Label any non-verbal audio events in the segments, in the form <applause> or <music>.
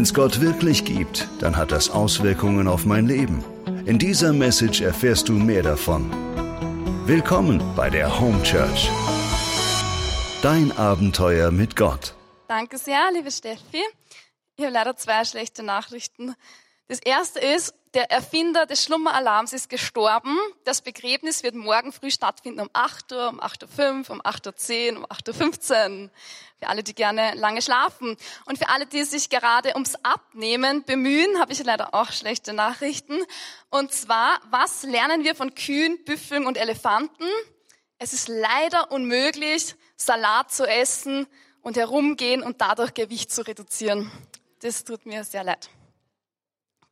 Wenn es Gott wirklich gibt, dann hat das Auswirkungen auf mein Leben. In dieser Message erfährst du mehr davon. Willkommen bei der Home Church. Dein Abenteuer mit Gott. Danke sehr, liebe Steffi. Ich habe leider zwei schlechte Nachrichten. Das erste ist, der Erfinder des Schlummeralarms ist gestorben. Das Begräbnis wird morgen früh stattfinden um 8 Uhr, um 8.05 Uhr, um 8.10 Uhr, um 8.15 Uhr. Für alle, die gerne lange schlafen. Und für alle, die sich gerade ums Abnehmen bemühen, habe ich leider auch schlechte Nachrichten. Und zwar, was lernen wir von Kühen, Büffeln und Elefanten? Es ist leider unmöglich, Salat zu essen und herumgehen und dadurch Gewicht zu reduzieren. Das tut mir sehr leid.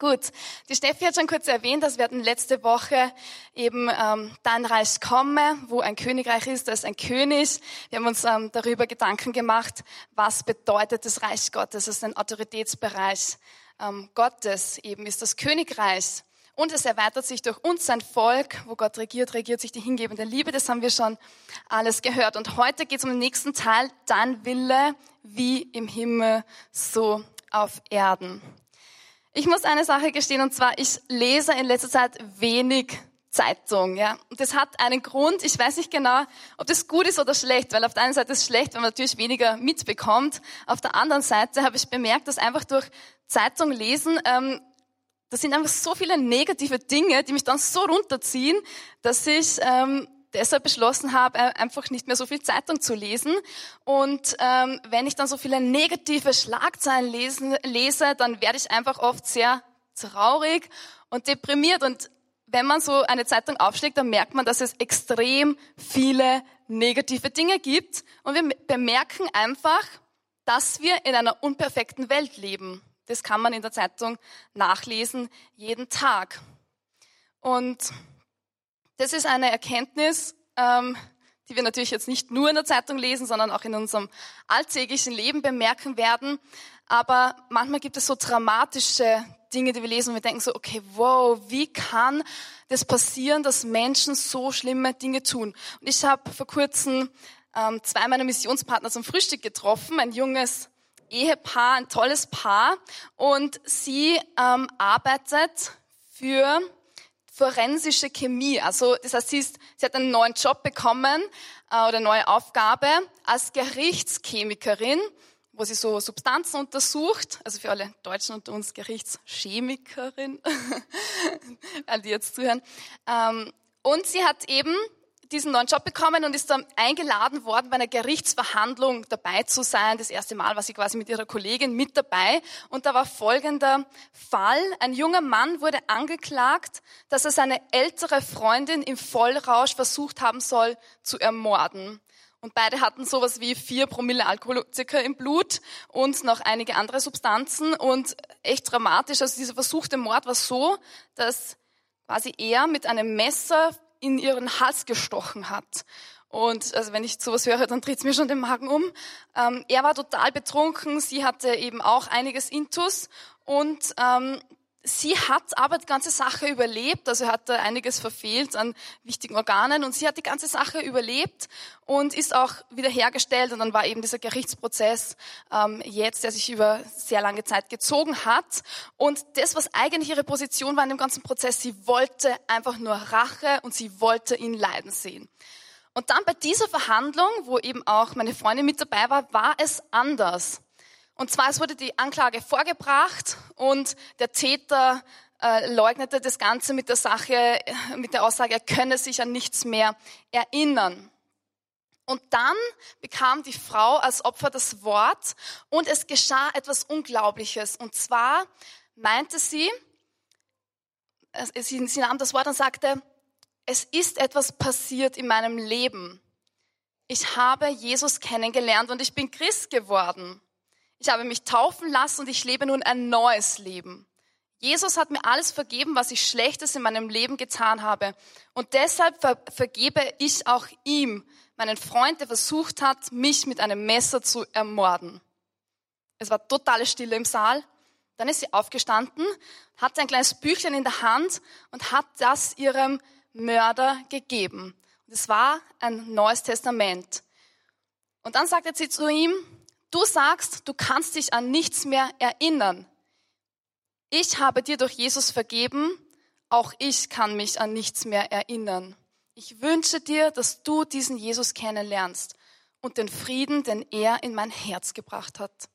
Gut, die Steffi hat schon kurz erwähnt, dass wir hatten letzte Woche eben ähm, Dein Reich komme, wo ein Königreich ist, da ist ein König. Wir haben uns ähm, darüber Gedanken gemacht, was bedeutet das Reich Gottes, das ist ein Autoritätsbereich ähm, Gottes, eben ist das Königreich. Und es erweitert sich durch uns sein Volk, wo Gott regiert, regiert sich die hingebende Liebe. Das haben wir schon alles gehört. Und heute geht es um den nächsten Teil, dein Wille wie im Himmel, so auf Erden. Ich muss eine Sache gestehen, und zwar, ich lese in letzter Zeit wenig Zeitung, ja. Und das hat einen Grund. Ich weiß nicht genau, ob das gut ist oder schlecht, weil auf der einen Seite ist es schlecht, wenn man natürlich weniger mitbekommt. Auf der anderen Seite habe ich bemerkt, dass einfach durch Zeitung lesen, ähm, das sind einfach so viele negative Dinge, die mich dann so runterziehen, dass ich ähm, deshalb beschlossen habe, äh, einfach nicht mehr so viel Zeitung zu lesen. Und ähm, wenn ich dann so viele negative Schlagzeilen lesen, lese, dann werde ich einfach oft sehr traurig und deprimiert. Und wenn man so eine Zeitung aufschlägt, dann merkt man, dass es extrem viele negative Dinge gibt. Und wir bemerken einfach, dass wir in einer unperfekten Welt leben. Das kann man in der Zeitung nachlesen, jeden Tag. Und das ist eine Erkenntnis, ähm, die wir natürlich jetzt nicht nur in der Zeitung lesen, sondern auch in unserem alltäglichen Leben bemerken werden. Aber manchmal gibt es so dramatische Dinge, die wir lesen und wir denken so, okay, wow, wie kann das passieren, dass Menschen so schlimme Dinge tun? Und ich habe vor kurzem ähm, zwei meiner Missionspartner zum Frühstück getroffen, ein junges Ehepaar, ein tolles Paar. Und sie ähm, arbeitet für forensische Chemie. Also das heißt, sie, ist, sie hat einen neuen Job bekommen äh, oder eine neue Aufgabe als Gerichtschemikerin, wo sie so Substanzen untersucht. Also für alle Deutschen unter uns Gerichtschemikerin, <laughs> all die jetzt zuhören. Ähm, und sie hat eben diesen neuen Job bekommen und ist dann eingeladen worden, bei einer Gerichtsverhandlung dabei zu sein. Das erste Mal war sie quasi mit ihrer Kollegin mit dabei. Und da war folgender Fall. Ein junger Mann wurde angeklagt, dass er seine ältere Freundin im Vollrausch versucht haben soll zu ermorden. Und beide hatten sowas wie vier Promille Alkoholzucker im Blut und noch einige andere Substanzen und echt dramatisch. Also dieser versuchte Mord war so, dass quasi er mit einem Messer in ihren Hals gestochen hat. Und also wenn ich sowas höre, dann dreht es mir schon den Magen um. Ähm, er war total betrunken, sie hatte eben auch einiges Intus und ähm, sie hat aber die ganze Sache überlebt, also hatte einiges verfehlt an wichtigen Organen und sie hat die ganze Sache überlebt und ist auch wiederhergestellt und dann war eben dieser Gerichtsprozess ähm, jetzt, der sich über sehr lange Zeit gezogen hat und das, was eigentlich ihre Position war in dem ganzen Prozess, sie wollte einfach nur Rache und sie wollte ihn leiden sehen. Und dann bei dieser Verhandlung, wo eben auch meine Freundin mit dabei war, war es anders. Und zwar, es wurde die Anklage vorgebracht und der Täter äh, leugnete das Ganze mit der Sache, mit der Aussage, er könne sich an nichts mehr erinnern. Und dann bekam die Frau als Opfer das Wort und es geschah etwas Unglaubliches. Und zwar meinte sie, sie nahm das Wort und sagte, es ist etwas passiert in meinem Leben. Ich habe Jesus kennengelernt und ich bin Christ geworden. Ich habe mich taufen lassen und ich lebe nun ein neues Leben. Jesus hat mir alles vergeben, was ich Schlechtes in meinem Leben getan habe. Und deshalb ver vergebe ich auch ihm, meinen Freund, der versucht hat, mich mit einem Messer zu ermorden. Es war totale Stille im Saal. Dann ist sie aufgestanden, hatte ein kleines Büchlein in der Hand und hat das ihrem Mörder gegeben. Es war ein neues Testament. Und dann sagte sie zu ihm, Du sagst, du kannst dich an nichts mehr erinnern. Ich habe dir durch Jesus vergeben, auch ich kann mich an nichts mehr erinnern. Ich wünsche dir, dass du diesen Jesus kennenlernst und den Frieden, den er in mein Herz gebracht hat.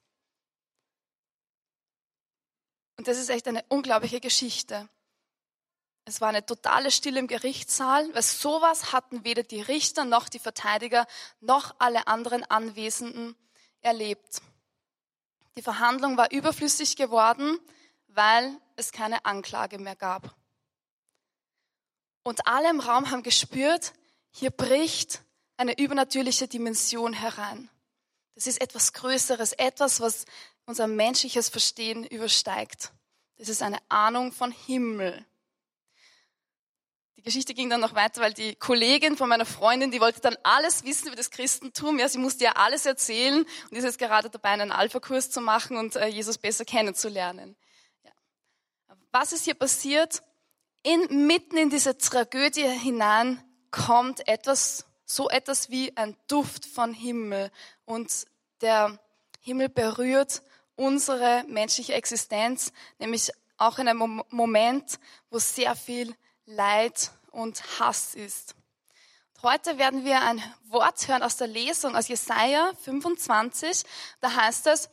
Und das ist echt eine unglaubliche Geschichte. Es war eine totale Stille im Gerichtssaal, weil sowas hatten weder die Richter noch die Verteidiger noch alle anderen Anwesenden erlebt. Die Verhandlung war überflüssig geworden, weil es keine Anklage mehr gab. Und alle im Raum haben gespürt, hier bricht eine übernatürliche Dimension herein. Das ist etwas Größeres, etwas, was unser menschliches Verstehen übersteigt. Das ist eine Ahnung von Himmel. Die Geschichte ging dann noch weiter, weil die Kollegin von meiner Freundin, die wollte dann alles wissen über das Christentum. Ja, sie musste ja alles erzählen und ist jetzt gerade dabei, einen Alpha-Kurs zu machen und äh, Jesus besser kennenzulernen. Ja. Was ist hier passiert? In, mitten in diese Tragödie hinein kommt etwas, so etwas wie ein Duft von Himmel und der Himmel berührt unsere menschliche Existenz, nämlich auch in einem Moment, wo sehr viel Leid und Hass ist. Heute werden wir ein Wort hören aus der Lesung aus Jesaja 25. Da heißt es,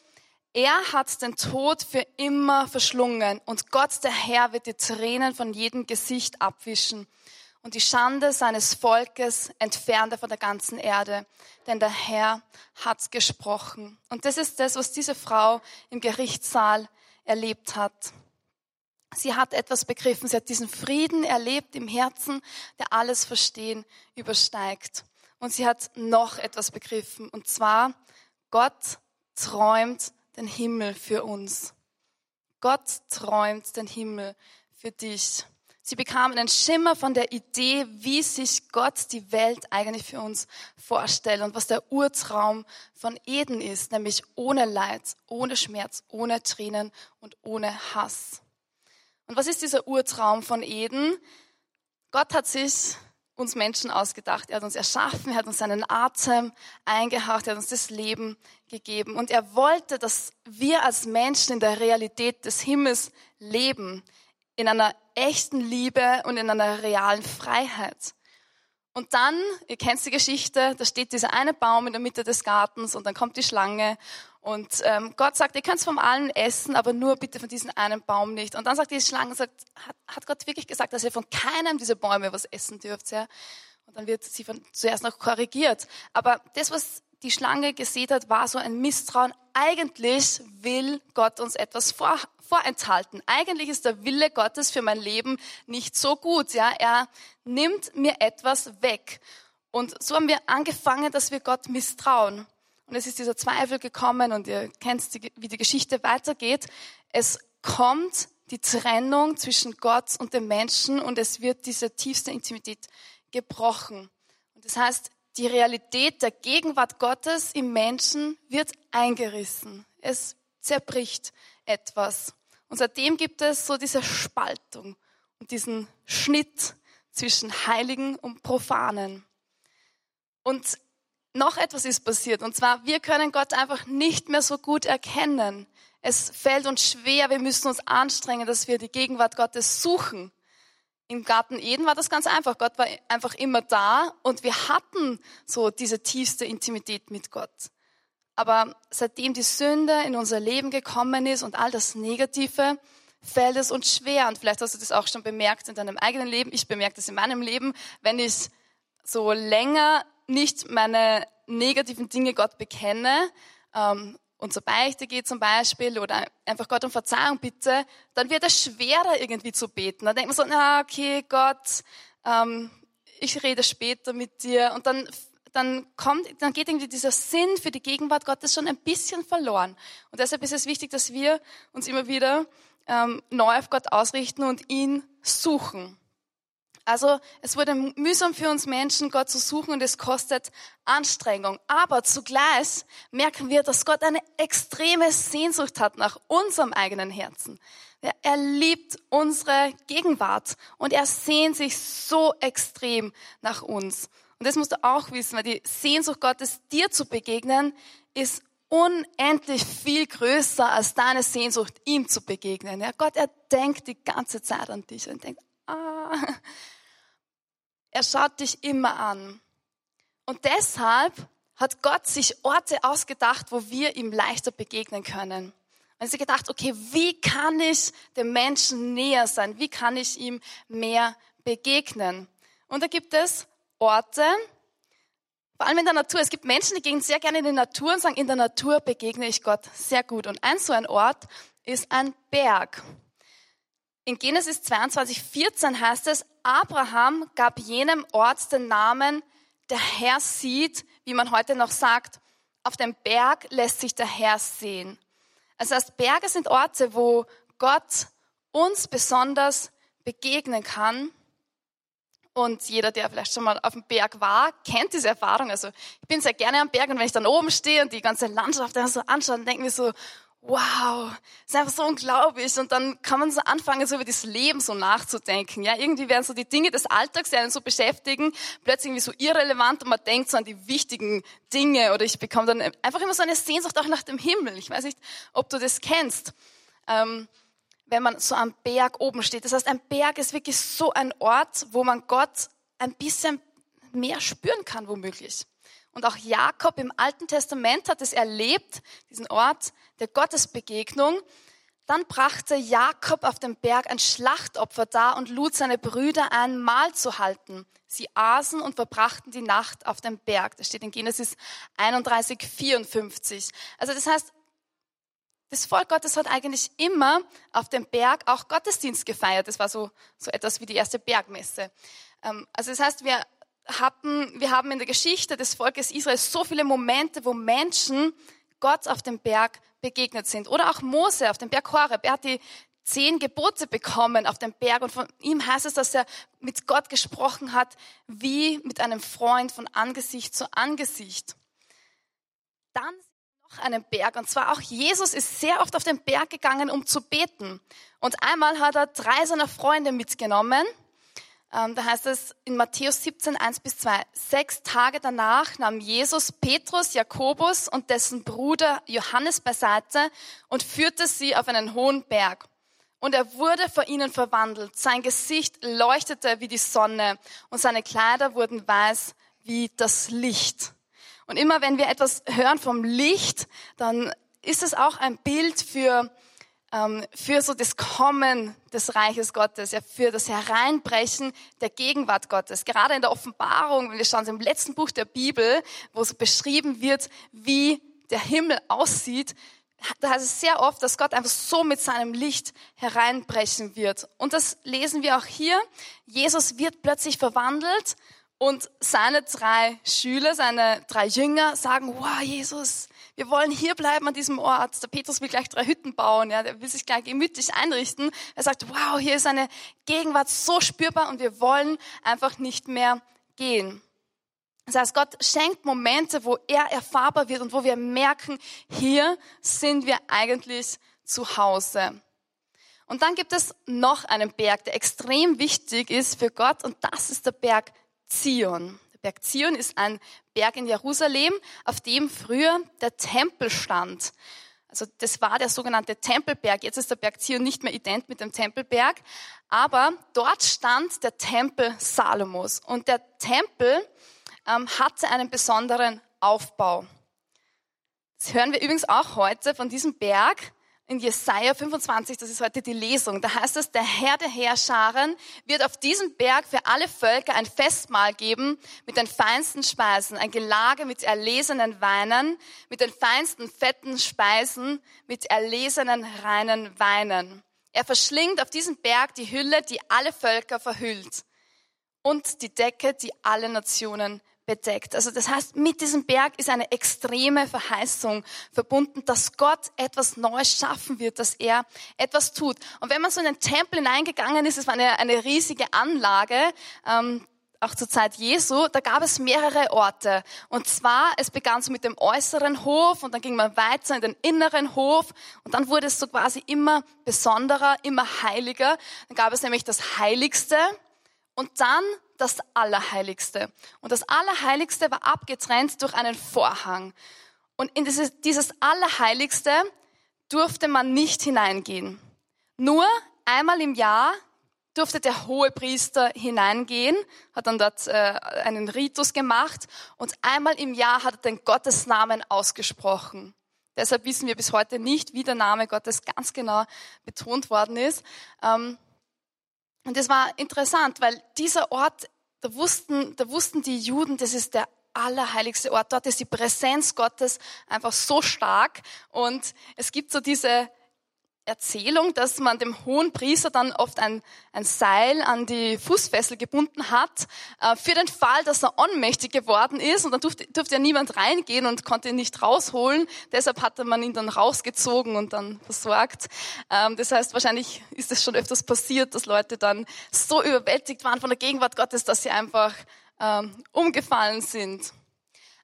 er hat den Tod für immer verschlungen und Gott, der Herr, wird die Tränen von jedem Gesicht abwischen und die Schande seines Volkes entfernt er von der ganzen Erde, denn der Herr hat gesprochen. Und das ist das, was diese Frau im Gerichtssaal erlebt hat. Sie hat etwas begriffen, sie hat diesen Frieden erlebt im Herzen, der alles Verstehen übersteigt. Und sie hat noch etwas begriffen, und zwar, Gott träumt den Himmel für uns. Gott träumt den Himmel für dich. Sie bekamen einen Schimmer von der Idee, wie sich Gott die Welt eigentlich für uns vorstellt und was der Urtraum von Eden ist, nämlich ohne Leid, ohne Schmerz, ohne Tränen und ohne Hass. Und was ist dieser Urtraum von Eden? Gott hat sich uns Menschen ausgedacht. Er hat uns erschaffen, er hat uns seinen Atem eingehaucht, er hat uns das Leben gegeben. Und er wollte, dass wir als Menschen in der Realität des Himmels leben, in einer echten Liebe und in einer realen Freiheit. Und dann, ihr kennt die Geschichte, da steht dieser eine Baum in der Mitte des Gartens und dann kommt die Schlange und ähm, Gott sagt, ihr könnt vom allen essen, aber nur bitte von diesem einen Baum nicht. Und dann sagt die Schlange, sagt, hat, hat Gott wirklich gesagt, dass ihr von keinem dieser Bäume was essen dürft? Ja? Und dann wird sie von, zuerst noch korrigiert. Aber das, was die Schlange gesehen hat, war so ein Misstrauen. Eigentlich will Gott uns etwas vor, vorenthalten. Eigentlich ist der Wille Gottes für mein Leben nicht so gut. Ja, er nimmt mir etwas weg. Und so haben wir angefangen, dass wir Gott misstrauen. Und es ist dieser Zweifel gekommen und ihr kennt, wie die Geschichte weitergeht. Es kommt die Trennung zwischen Gott und dem Menschen und es wird diese tiefste Intimität gebrochen. Und das heißt, die Realität der Gegenwart Gottes im Menschen wird eingerissen. Es zerbricht etwas. Und seitdem gibt es so diese Spaltung und diesen Schnitt zwischen Heiligen und Profanen. Und noch etwas ist passiert. Und zwar, wir können Gott einfach nicht mehr so gut erkennen. Es fällt uns schwer, wir müssen uns anstrengen, dass wir die Gegenwart Gottes suchen. Im Garten Eden war das ganz einfach. Gott war einfach immer da und wir hatten so diese tiefste Intimität mit Gott. Aber seitdem die Sünde in unser Leben gekommen ist und all das Negative, fällt es uns schwer. Und vielleicht hast du das auch schon bemerkt in deinem eigenen Leben. Ich bemerke das in meinem Leben, wenn ich so länger nicht meine negativen Dinge Gott bekenne ähm, und zur Beichte gehe zum Beispiel oder einfach Gott um Verzeihung bitte, dann wird es schwerer irgendwie zu beten. Dann denkt man so, na okay, Gott, ähm, ich rede später mit dir und dann dann kommt, dann geht irgendwie dieser Sinn für die Gegenwart Gottes schon ein bisschen verloren. Und deshalb ist es wichtig, dass wir uns immer wieder ähm, neu auf Gott ausrichten und ihn suchen. Also es wurde mühsam für uns Menschen, Gott zu suchen und es kostet Anstrengung. Aber zugleich merken wir, dass Gott eine extreme Sehnsucht hat nach unserem eigenen Herzen. Er liebt unsere Gegenwart und er sehnt sich so extrem nach uns. Und das musst du auch wissen, weil die Sehnsucht Gottes, dir zu begegnen, ist unendlich viel größer als deine Sehnsucht, ihm zu begegnen. Ja, Gott, er denkt die ganze Zeit an dich und denkt, ah, er schaut dich immer an. Und deshalb hat Gott sich Orte ausgedacht, wo wir ihm leichter begegnen können. Und sie gedacht, okay, wie kann ich dem Menschen näher sein? Wie kann ich ihm mehr begegnen? Und da gibt es Orte, vor allem in der Natur. Es gibt Menschen, die gehen sehr gerne in die Natur und sagen, in der Natur begegne ich Gott sehr gut. Und ein so ein Ort ist ein Berg. In Genesis 22, 14 heißt es, Abraham gab jenem Ort den Namen, der Herr sieht, wie man heute noch sagt, auf dem Berg lässt sich der Herr sehen. Also das Berge sind Orte, wo Gott uns besonders begegnen kann. Und jeder, der vielleicht schon mal auf dem Berg war, kennt diese Erfahrung. Also ich bin sehr gerne am Berg und wenn ich dann oben stehe und die ganze Landschaft so anschaue, dann denke ich mir so, wow, ist einfach so unglaublich. Und dann kann man so anfangen, so über das Leben so nachzudenken. Ja, irgendwie werden so die Dinge des Alltags, die einen so beschäftigen, plötzlich irgendwie so irrelevant und man denkt so an die wichtigen Dinge. Oder ich bekomme dann einfach immer so eine Sehnsucht auch nach dem Himmel. Ich weiß nicht, ob du das kennst. Ähm, wenn man so am Berg oben steht. Das heißt, ein Berg ist wirklich so ein Ort, wo man Gott ein bisschen mehr spüren kann, womöglich. Und auch Jakob im Alten Testament hat es erlebt, diesen Ort der Gottesbegegnung. Dann brachte Jakob auf dem Berg ein Schlachtopfer dar und lud seine Brüder ein, Mahl zu halten. Sie aßen und verbrachten die Nacht auf dem Berg. Das steht in Genesis 31, 54. Also das heißt, das Volk Gottes hat eigentlich immer auf dem Berg auch Gottesdienst gefeiert. Das war so, so etwas wie die erste Bergmesse. Ähm, also das heißt, wir hatten, wir haben in der Geschichte des Volkes Israel so viele Momente, wo Menschen Gott auf dem Berg begegnet sind. Oder auch Mose auf dem Berg Horeb. Er hat die zehn Gebote bekommen auf dem Berg und von ihm heißt es, dass er mit Gott gesprochen hat, wie mit einem Freund von Angesicht zu Angesicht. Dann noch einen Berg und zwar auch Jesus ist sehr oft auf den Berg gegangen, um zu beten. Und einmal hat er drei seiner Freunde mitgenommen da heißt es in Matthäus 17, 1 bis 2, sechs Tage danach nahm Jesus Petrus, Jakobus und dessen Bruder Johannes beiseite und führte sie auf einen hohen Berg. Und er wurde vor ihnen verwandelt. Sein Gesicht leuchtete wie die Sonne und seine Kleider wurden weiß wie das Licht. Und immer wenn wir etwas hören vom Licht, dann ist es auch ein Bild für ähm, für so das Kommen des Reiches Gottes, ja, für das Hereinbrechen der Gegenwart Gottes. Gerade in der Offenbarung, wenn wir schauen, im letzten Buch der Bibel, wo so beschrieben wird, wie der Himmel aussieht, da heißt es sehr oft, dass Gott einfach so mit seinem Licht hereinbrechen wird. Und das lesen wir auch hier. Jesus wird plötzlich verwandelt und seine drei Schüler, seine drei Jünger sagen, wow, Jesus, wir wollen hier bleiben an diesem Ort. Der Petrus will gleich drei Hütten bauen, ja, der will sich gleich gemütlich einrichten. Er sagt, wow, hier ist eine Gegenwart so spürbar und wir wollen einfach nicht mehr gehen. Das heißt, Gott schenkt Momente, wo er erfahrbar wird und wo wir merken, hier sind wir eigentlich zu Hause. Und dann gibt es noch einen Berg, der extrem wichtig ist für Gott und das ist der Berg Zion. Berg Zion ist ein Berg in Jerusalem, auf dem früher der Tempel stand. Also das war der sogenannte Tempelberg. Jetzt ist der Berg Zion nicht mehr ident mit dem Tempelberg, aber dort stand der Tempel Salomos und der Tempel ähm, hatte einen besonderen Aufbau. Das hören wir übrigens auch heute von diesem Berg in Jesaja 25, das ist heute die Lesung, da heißt es, der Herr der Heerscharen wird auf diesem Berg für alle Völker ein Festmahl geben mit den feinsten Speisen, ein Gelage mit erlesenen Weinen, mit den feinsten fetten Speisen, mit erlesenen reinen Weinen. Er verschlingt auf diesem Berg die Hülle, die alle Völker verhüllt und die Decke, die alle Nationen bedeckt. Also das heißt, mit diesem Berg ist eine extreme Verheißung verbunden, dass Gott etwas Neues schaffen wird, dass er etwas tut. Und wenn man so in den Tempel hineingegangen ist, es war eine, eine riesige Anlage, ähm, auch zur Zeit Jesu, da gab es mehrere Orte. Und zwar, es begann so mit dem äußeren Hof und dann ging man weiter in den inneren Hof und dann wurde es so quasi immer besonderer, immer heiliger. Dann gab es nämlich das Heiligste und dann das Allerheiligste. Und das Allerheiligste war abgetrennt durch einen Vorhang. Und in dieses, dieses Allerheiligste durfte man nicht hineingehen. Nur einmal im Jahr durfte der hohe Priester hineingehen, hat dann dort äh, einen Ritus gemacht und einmal im Jahr hat er den Gottesnamen ausgesprochen. Deshalb wissen wir bis heute nicht, wie der Name Gottes ganz genau betont worden ist. Ähm, und das war interessant, weil dieser Ort, da wussten, da wussten die Juden, das ist der allerheiligste Ort. Dort ist die Präsenz Gottes einfach so stark. Und es gibt so diese Erzählung, dass man dem hohen Priester dann oft ein, ein Seil an die Fußfessel gebunden hat, äh, für den Fall, dass er ohnmächtig geworden ist und dann durfte, durfte ja niemand reingehen und konnte ihn nicht rausholen. Deshalb hatte man ihn dann rausgezogen und dann versorgt. Ähm, das heißt, wahrscheinlich ist es schon öfters passiert, dass Leute dann so überwältigt waren von der Gegenwart Gottes, dass sie einfach ähm, umgefallen sind.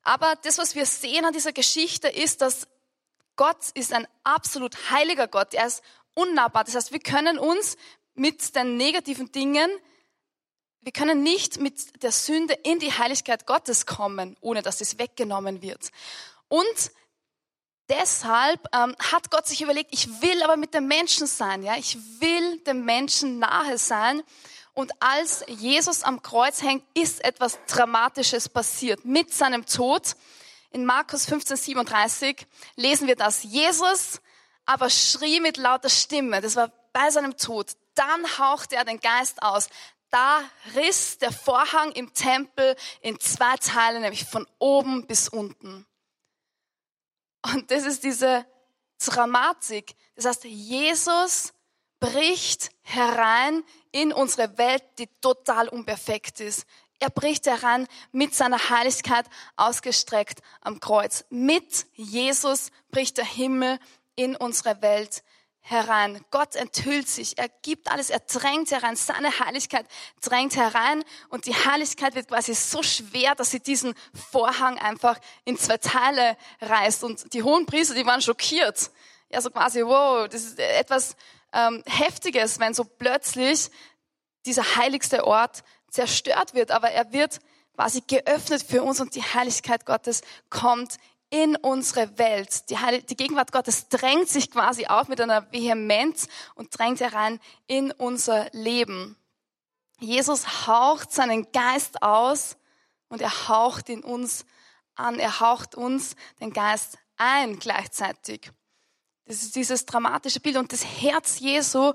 Aber das, was wir sehen an dieser Geschichte, ist, dass Gott ist ein absolut heiliger Gott. Er ist unnahbar. Das heißt, wir können uns mit den negativen Dingen, wir können nicht mit der Sünde in die Heiligkeit Gottes kommen, ohne dass es weggenommen wird. Und deshalb ähm, hat Gott sich überlegt, ich will aber mit dem Menschen sein, ja, ich will dem Menschen nahe sein. Und als Jesus am Kreuz hängt, ist etwas Dramatisches passiert mit seinem Tod. In Markus 15, 37 lesen wir das. Jesus aber schrie mit lauter Stimme, das war bei seinem Tod. Dann hauchte er den Geist aus. Da riss der Vorhang im Tempel in zwei Teile, nämlich von oben bis unten. Und das ist diese Dramatik. Das heißt, Jesus bricht herein in unsere Welt, die total unperfekt ist. Er bricht herein mit seiner Heiligkeit ausgestreckt am Kreuz. Mit Jesus bricht der Himmel in unsere Welt herein. Gott enthüllt sich, er gibt alles, er drängt herein, seine Heiligkeit drängt herein und die Heiligkeit wird quasi so schwer, dass sie diesen Vorhang einfach in zwei Teile reißt. Und die hohen Priester, die waren schockiert. Ja, so quasi, wow, das ist etwas ähm, Heftiges, wenn so plötzlich dieser heiligste Ort zerstört wird, aber er wird quasi geöffnet für uns und die Heiligkeit Gottes kommt in unsere Welt. Die, Heil die Gegenwart Gottes drängt sich quasi auf mit einer Vehemenz und drängt herein in unser Leben. Jesus haucht seinen Geist aus und er haucht in uns an. Er haucht uns den Geist ein gleichzeitig. Das ist dieses dramatische Bild und das Herz Jesu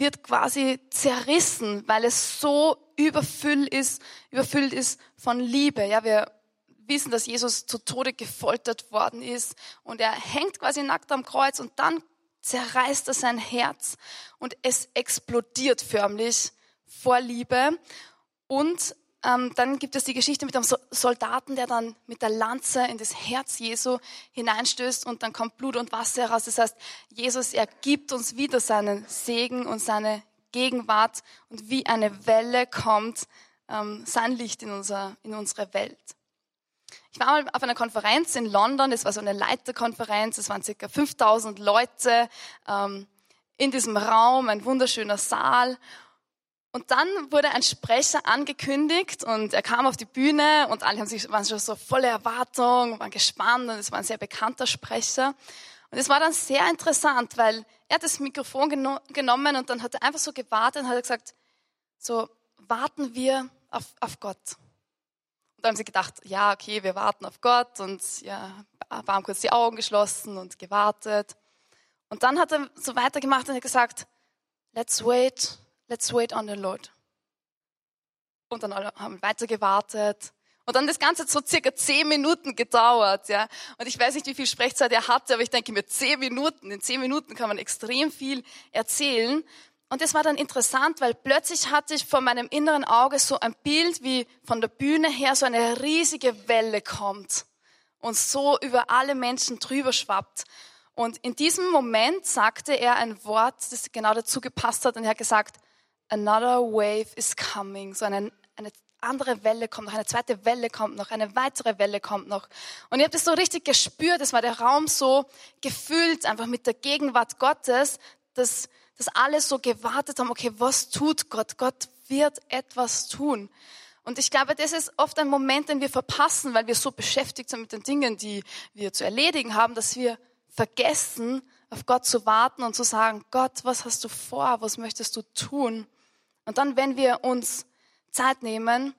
wird quasi zerrissen, weil es so überfüllt ist, überfüllt ist von Liebe. Ja, wir wissen, dass Jesus zu Tode gefoltert worden ist und er hängt quasi nackt am Kreuz und dann zerreißt er sein Herz und es explodiert förmlich vor Liebe und ähm, dann gibt es die Geschichte mit dem Soldaten, der dann mit der Lanze in das Herz Jesu hineinstößt und dann kommt Blut und Wasser heraus. Das heißt, Jesus, er gibt uns wieder seinen Segen und seine Gegenwart und wie eine Welle kommt ähm, sein Licht in, unser, in unsere Welt. Ich war mal auf einer Konferenz in London, es war so eine Leiterkonferenz, es waren circa 5000 Leute ähm, in diesem Raum, ein wunderschöner Saal und dann wurde ein Sprecher angekündigt und er kam auf die Bühne und alle haben sich, waren schon so voller Erwartung, waren gespannt und es war ein sehr bekannter Sprecher. Und es war dann sehr interessant, weil er hat das Mikrofon geno genommen und dann hat er einfach so gewartet und hat gesagt, so warten wir auf, auf Gott. Und dann haben sie gedacht, ja, okay, wir warten auf Gott und ja, haben kurz die Augen geschlossen und gewartet. Und dann hat er so weitergemacht und hat gesagt, let's wait let's wait on the Lord. Und dann haben wir weiter gewartet. Und dann das Ganze hat so circa zehn Minuten gedauert, ja. Und ich weiß nicht, wie viel Sprechzeit er hatte, aber ich denke mir, zehn Minuten, in zehn Minuten kann man extrem viel erzählen. Und das war dann interessant, weil plötzlich hatte ich vor meinem inneren Auge so ein Bild, wie von der Bühne her so eine riesige Welle kommt und so über alle Menschen drüber schwappt. Und in diesem Moment sagte er ein Wort, das genau dazu gepasst hat, und er hat gesagt, another wave is coming. So eine, eine andere Welle kommt noch, eine zweite Welle kommt noch, eine weitere Welle kommt noch. Und ich habe das so richtig gespürt, es war der Raum so gefüllt, einfach mit der Gegenwart Gottes, dass, dass alle so gewartet haben, okay, was tut Gott? Gott wird etwas tun. Und ich glaube, das ist oft ein Moment, den wir verpassen, weil wir so beschäftigt sind mit den Dingen, die wir zu erledigen haben, dass wir vergessen, auf Gott zu warten und zu sagen, Gott, was hast du vor? Was möchtest du tun? Und dann, wenn wir uns Zeit nehmen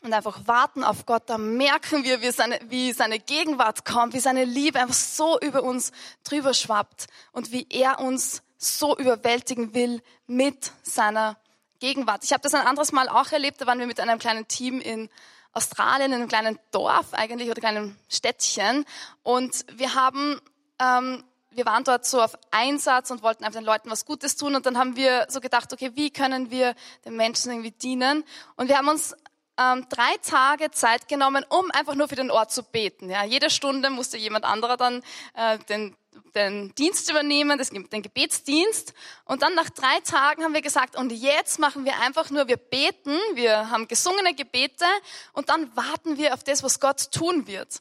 und einfach warten auf Gott, dann merken wir, wie seine, wie seine Gegenwart kommt, wie seine Liebe einfach so über uns drüber schwappt und wie er uns so überwältigen will mit seiner Gegenwart. Ich habe das ein anderes Mal auch erlebt, da waren wir mit einem kleinen Team in Australien, in einem kleinen Dorf eigentlich oder kleinen Städtchen und wir haben ähm, wir waren dort so auf Einsatz und wollten einfach den Leuten was Gutes tun. Und dann haben wir so gedacht, okay, wie können wir den Menschen irgendwie dienen? Und wir haben uns ähm, drei Tage Zeit genommen, um einfach nur für den Ort zu beten. Ja, jede Stunde musste jemand anderer dann äh, den, den Dienst übernehmen, das, den Gebetsdienst. Und dann nach drei Tagen haben wir gesagt, und jetzt machen wir einfach nur, wir beten, wir haben gesungene Gebete und dann warten wir auf das, was Gott tun wird.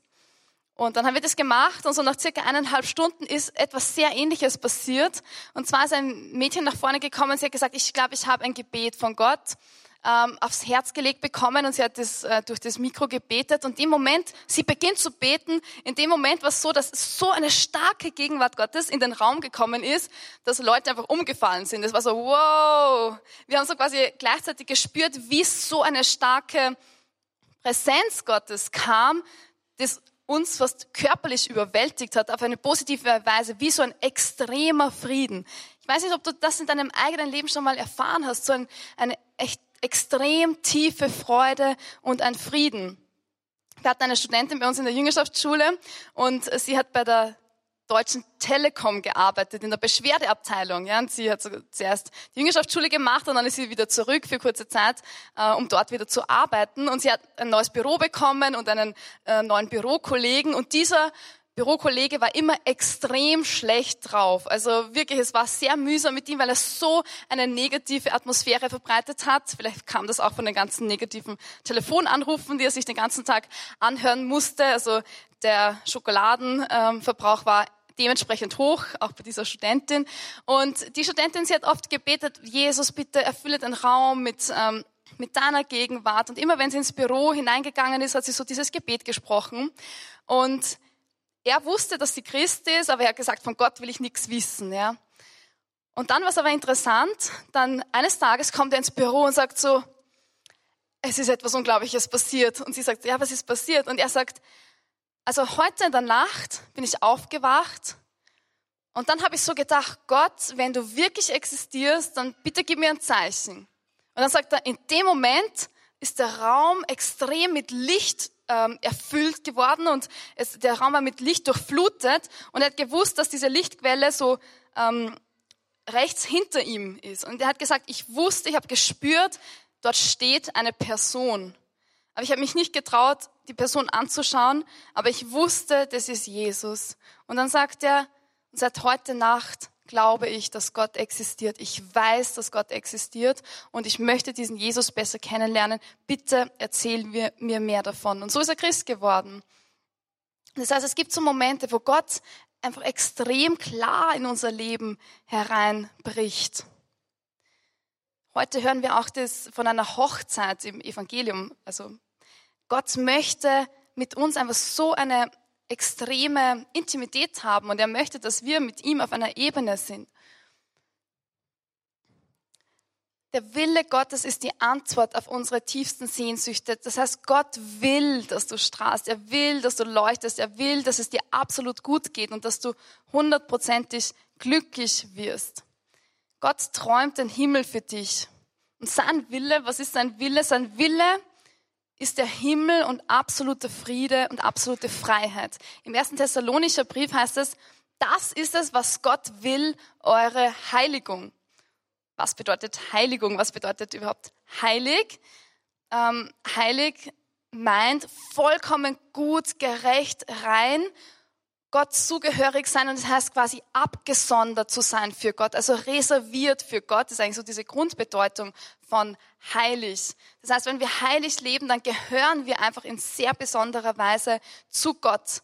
Und dann haben wir das gemacht und so nach circa eineinhalb Stunden ist etwas sehr Ähnliches passiert. Und zwar ist ein Mädchen nach vorne gekommen, sie hat gesagt, ich glaube, ich habe ein Gebet von Gott ähm, aufs Herz gelegt bekommen und sie hat das äh, durch das Mikro gebetet. Und im Moment, sie beginnt zu beten, in dem Moment war es so, dass so eine starke Gegenwart Gottes in den Raum gekommen ist, dass Leute einfach umgefallen sind. Das war so, wow. Wir haben so quasi gleichzeitig gespürt, wie so eine starke Präsenz Gottes kam, das uns fast körperlich überwältigt hat, auf eine positive Weise, wie so ein extremer Frieden. Ich weiß nicht, ob du das in deinem eigenen Leben schon mal erfahren hast, so ein, eine echt extrem tiefe Freude und ein Frieden. Wir hatten eine Studentin bei uns in der Jüngerschaftsschule und sie hat bei der Deutschen Telekom gearbeitet, in der Beschwerdeabteilung. Ja, und sie hat so zuerst die Jüngerschaftsschule gemacht und dann ist sie wieder zurück für kurze Zeit, äh, um dort wieder zu arbeiten. Und sie hat ein neues Büro bekommen und einen äh, neuen Bürokollegen. Und dieser Bürokollege war immer extrem schlecht drauf. Also wirklich, es war sehr mühsam mit ihm, weil er so eine negative Atmosphäre verbreitet hat. Vielleicht kam das auch von den ganzen negativen Telefonanrufen, die er sich den ganzen Tag anhören musste. Also der Schokoladenverbrauch war dementsprechend hoch, auch bei dieser Studentin. Und die Studentin, sie hat oft gebetet, Jesus, bitte erfülle den Raum mit, ähm, mit deiner Gegenwart. Und immer wenn sie ins Büro hineingegangen ist, hat sie so dieses Gebet gesprochen. Und er wusste, dass sie Christ ist, aber er hat gesagt, von Gott will ich nichts wissen. Ja. Und dann war es aber interessant, dann eines Tages kommt er ins Büro und sagt so, es ist etwas Unglaubliches passiert. Und sie sagt, ja, was ist passiert? Und er sagt, also heute in der Nacht bin ich aufgewacht und dann habe ich so gedacht, Gott, wenn du wirklich existierst, dann bitte gib mir ein Zeichen. Und dann sagt er, in dem Moment ist der Raum extrem mit Licht ähm, erfüllt geworden und es, der Raum war mit Licht durchflutet und er hat gewusst, dass diese Lichtquelle so ähm, rechts hinter ihm ist. Und er hat gesagt, ich wusste, ich habe gespürt, dort steht eine Person. Aber ich habe mich nicht getraut, die Person anzuschauen, aber ich wusste, das ist Jesus. Und dann sagt er, seit heute Nacht glaube ich, dass Gott existiert. Ich weiß, dass Gott existiert und ich möchte diesen Jesus besser kennenlernen. Bitte erzähl mir, mir mehr davon. Und so ist er Christ geworden. Das heißt, es gibt so Momente, wo Gott einfach extrem klar in unser Leben hereinbricht. Heute hören wir auch das von einer Hochzeit im Evangelium. Also Gott möchte mit uns einfach so eine extreme Intimität haben und er möchte, dass wir mit ihm auf einer Ebene sind. Der Wille Gottes ist die Antwort auf unsere tiefsten Sehnsüchte. Das heißt, Gott will, dass du strahlst. Er will, dass du leuchtest. Er will, dass es dir absolut gut geht und dass du hundertprozentig glücklich wirst. Gott träumt den Himmel für dich. Und sein Wille, was ist sein Wille? Sein Wille ist der Himmel und absolute Friede und absolute Freiheit. Im ersten Thessalonischer Brief heißt es, das ist es, was Gott will, eure Heiligung. Was bedeutet Heiligung? Was bedeutet überhaupt heilig? Ähm, heilig meint vollkommen gut, gerecht, rein Gott zugehörig sein und das heißt quasi abgesondert zu sein für Gott, also reserviert für Gott, das ist eigentlich so diese Grundbedeutung von heilig. Das heißt, wenn wir heilig leben, dann gehören wir einfach in sehr besonderer Weise zu Gott.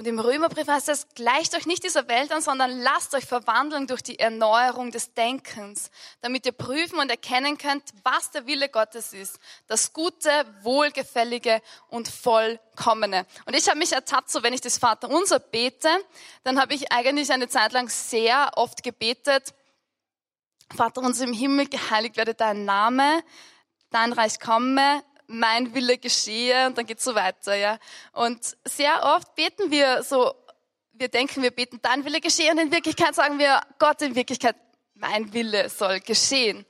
Und im Römerbrief heißt es, gleicht euch nicht dieser Welt an, sondern lasst euch verwandeln durch die Erneuerung des Denkens, damit ihr prüfen und erkennen könnt, was der Wille Gottes ist. Das Gute, Wohlgefällige und Vollkommene. Und ich habe mich ertappt, so wenn ich das Vater unser bete, dann habe ich eigentlich eine Zeit lang sehr oft gebetet, Vater unser im Himmel, geheiligt werde dein Name, dein Reich komme, mein Wille geschehe und dann geht's so weiter, ja. Und sehr oft beten wir so, wir denken, wir beten dein Wille geschehe und in Wirklichkeit sagen wir, Gott, in Wirklichkeit, mein Wille soll geschehen.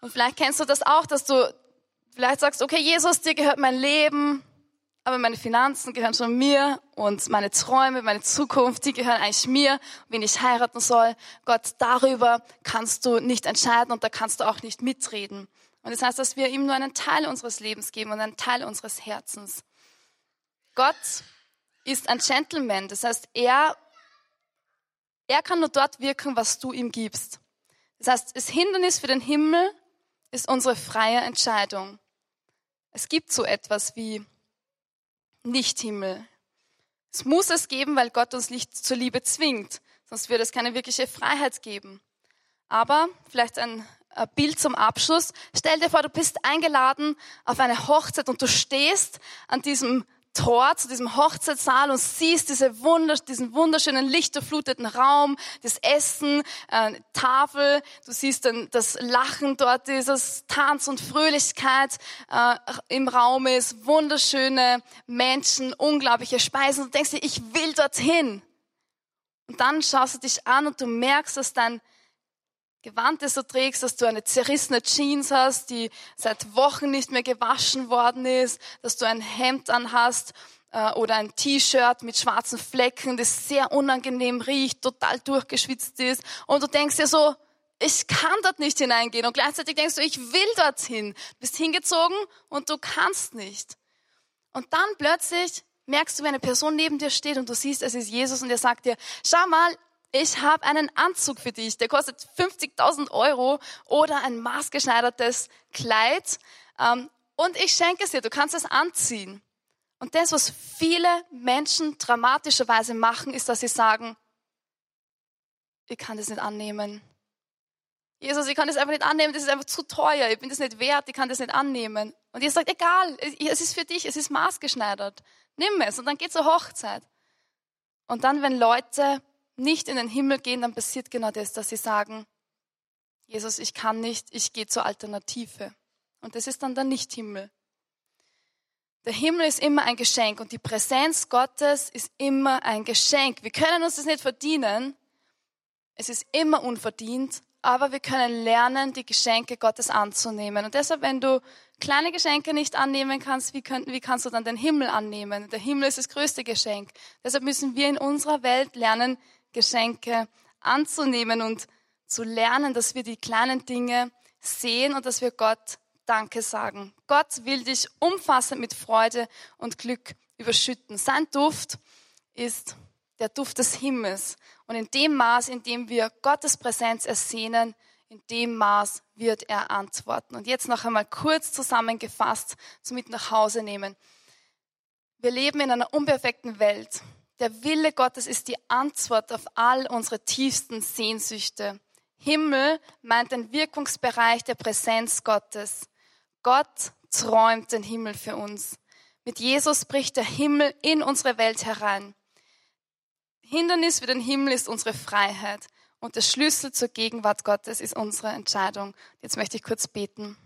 Und vielleicht kennst du das auch, dass du vielleicht sagst, okay, Jesus, dir gehört mein Leben, aber meine Finanzen gehören schon mir und meine Träume, meine Zukunft, die gehören eigentlich mir, wen ich heiraten soll. Gott, darüber kannst du nicht entscheiden und da kannst du auch nicht mitreden. Und das heißt, dass wir ihm nur einen Teil unseres Lebens geben und einen Teil unseres Herzens. Gott ist ein Gentleman. Das heißt, er, er kann nur dort wirken, was du ihm gibst. Das heißt, das Hindernis für den Himmel ist unsere freie Entscheidung. Es gibt so etwas wie Nicht-Himmel. Es muss es geben, weil Gott uns nicht zur Liebe zwingt. Sonst würde es keine wirkliche Freiheit geben. Aber vielleicht ein Bild zum Abschluss. Stell dir vor, du bist eingeladen auf eine Hochzeit und du stehst an diesem Tor zu diesem Hochzeitssaal und siehst diese Wunder, diesen wunderschönen lichtdurchfluteten Raum, das Essen, äh, Tafel, du siehst dann das Lachen dort, dieses Tanz und Fröhlichkeit äh, im Raum ist, wunderschöne Menschen, unglaubliche Speisen. Du denkst dir, ich will dorthin. Und dann schaust du dich an und du merkst, dass dein Gewand, das du trägst, dass du eine zerrissene Jeans hast, die seit Wochen nicht mehr gewaschen worden ist, dass du ein Hemd anhast äh, oder ein T-Shirt mit schwarzen Flecken, das sehr unangenehm riecht, total durchgeschwitzt ist und du denkst dir so, ich kann dort nicht hineingehen und gleichzeitig denkst du, ich will dorthin. Du bist hingezogen und du kannst nicht. Und dann plötzlich merkst du, wie eine Person neben dir steht und du siehst, es ist Jesus und er sagt dir, schau mal, ich habe einen Anzug für dich, der kostet 50.000 Euro oder ein maßgeschneidertes Kleid ähm, und ich schenke es dir, du kannst es anziehen. Und das, was viele Menschen dramatischerweise machen, ist, dass sie sagen, ich kann das nicht annehmen. Jesus, ich kann das einfach nicht annehmen, das ist einfach zu teuer, ich bin das nicht wert, ich kann das nicht annehmen. Und ihr sagt, egal, es ist für dich, es ist maßgeschneidert. Nimm es und dann geht zur Hochzeit. Und dann, wenn Leute nicht in den Himmel gehen, dann passiert genau das, dass sie sagen, Jesus, ich kann nicht, ich gehe zur Alternative. Und das ist dann der Nicht-Himmel. Der Himmel ist immer ein Geschenk und die Präsenz Gottes ist immer ein Geschenk. Wir können uns das nicht verdienen. Es ist immer unverdient, aber wir können lernen, die Geschenke Gottes anzunehmen. Und deshalb, wenn du kleine Geschenke nicht annehmen kannst, wie, könnt, wie kannst du dann den Himmel annehmen? Der Himmel ist das größte Geschenk. Deshalb müssen wir in unserer Welt lernen, Geschenke anzunehmen und zu lernen, dass wir die kleinen Dinge sehen und dass wir Gott Danke sagen. Gott will dich umfassend mit Freude und Glück überschütten. Sein Duft ist der Duft des Himmels. Und in dem Maß, in dem wir Gottes Präsenz ersehnen, in dem Maß wird er antworten. Und jetzt noch einmal kurz zusammengefasst zum mit nach Hause nehmen. Wir leben in einer unperfekten Welt. Der Wille Gottes ist die Antwort auf all unsere tiefsten Sehnsüchte. Himmel meint den Wirkungsbereich der Präsenz Gottes. Gott träumt den Himmel für uns. Mit Jesus bricht der Himmel in unsere Welt herein. Hindernis für den Himmel ist unsere Freiheit und der Schlüssel zur Gegenwart Gottes ist unsere Entscheidung. Jetzt möchte ich kurz beten.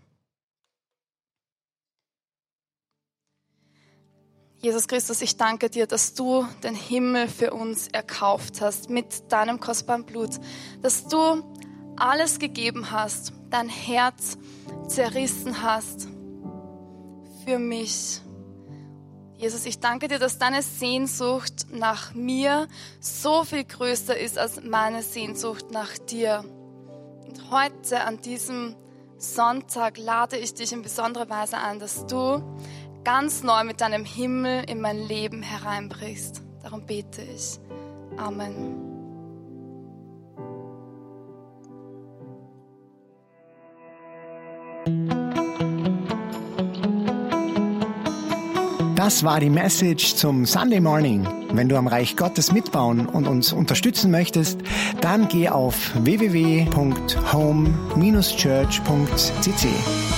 Jesus Christus, ich danke dir, dass du den Himmel für uns erkauft hast mit deinem kostbaren Blut, dass du alles gegeben hast, dein Herz zerrissen hast für mich. Jesus, ich danke dir, dass deine Sehnsucht nach mir so viel größer ist als meine Sehnsucht nach dir. Und heute an diesem Sonntag lade ich dich in besonderer Weise ein, dass du ganz neu mit deinem Himmel in mein Leben hereinbrichst. Darum bete ich. Amen. Das war die Message zum Sunday Morning. Wenn du am Reich Gottes mitbauen und uns unterstützen möchtest, dann geh auf www.home-church.cc.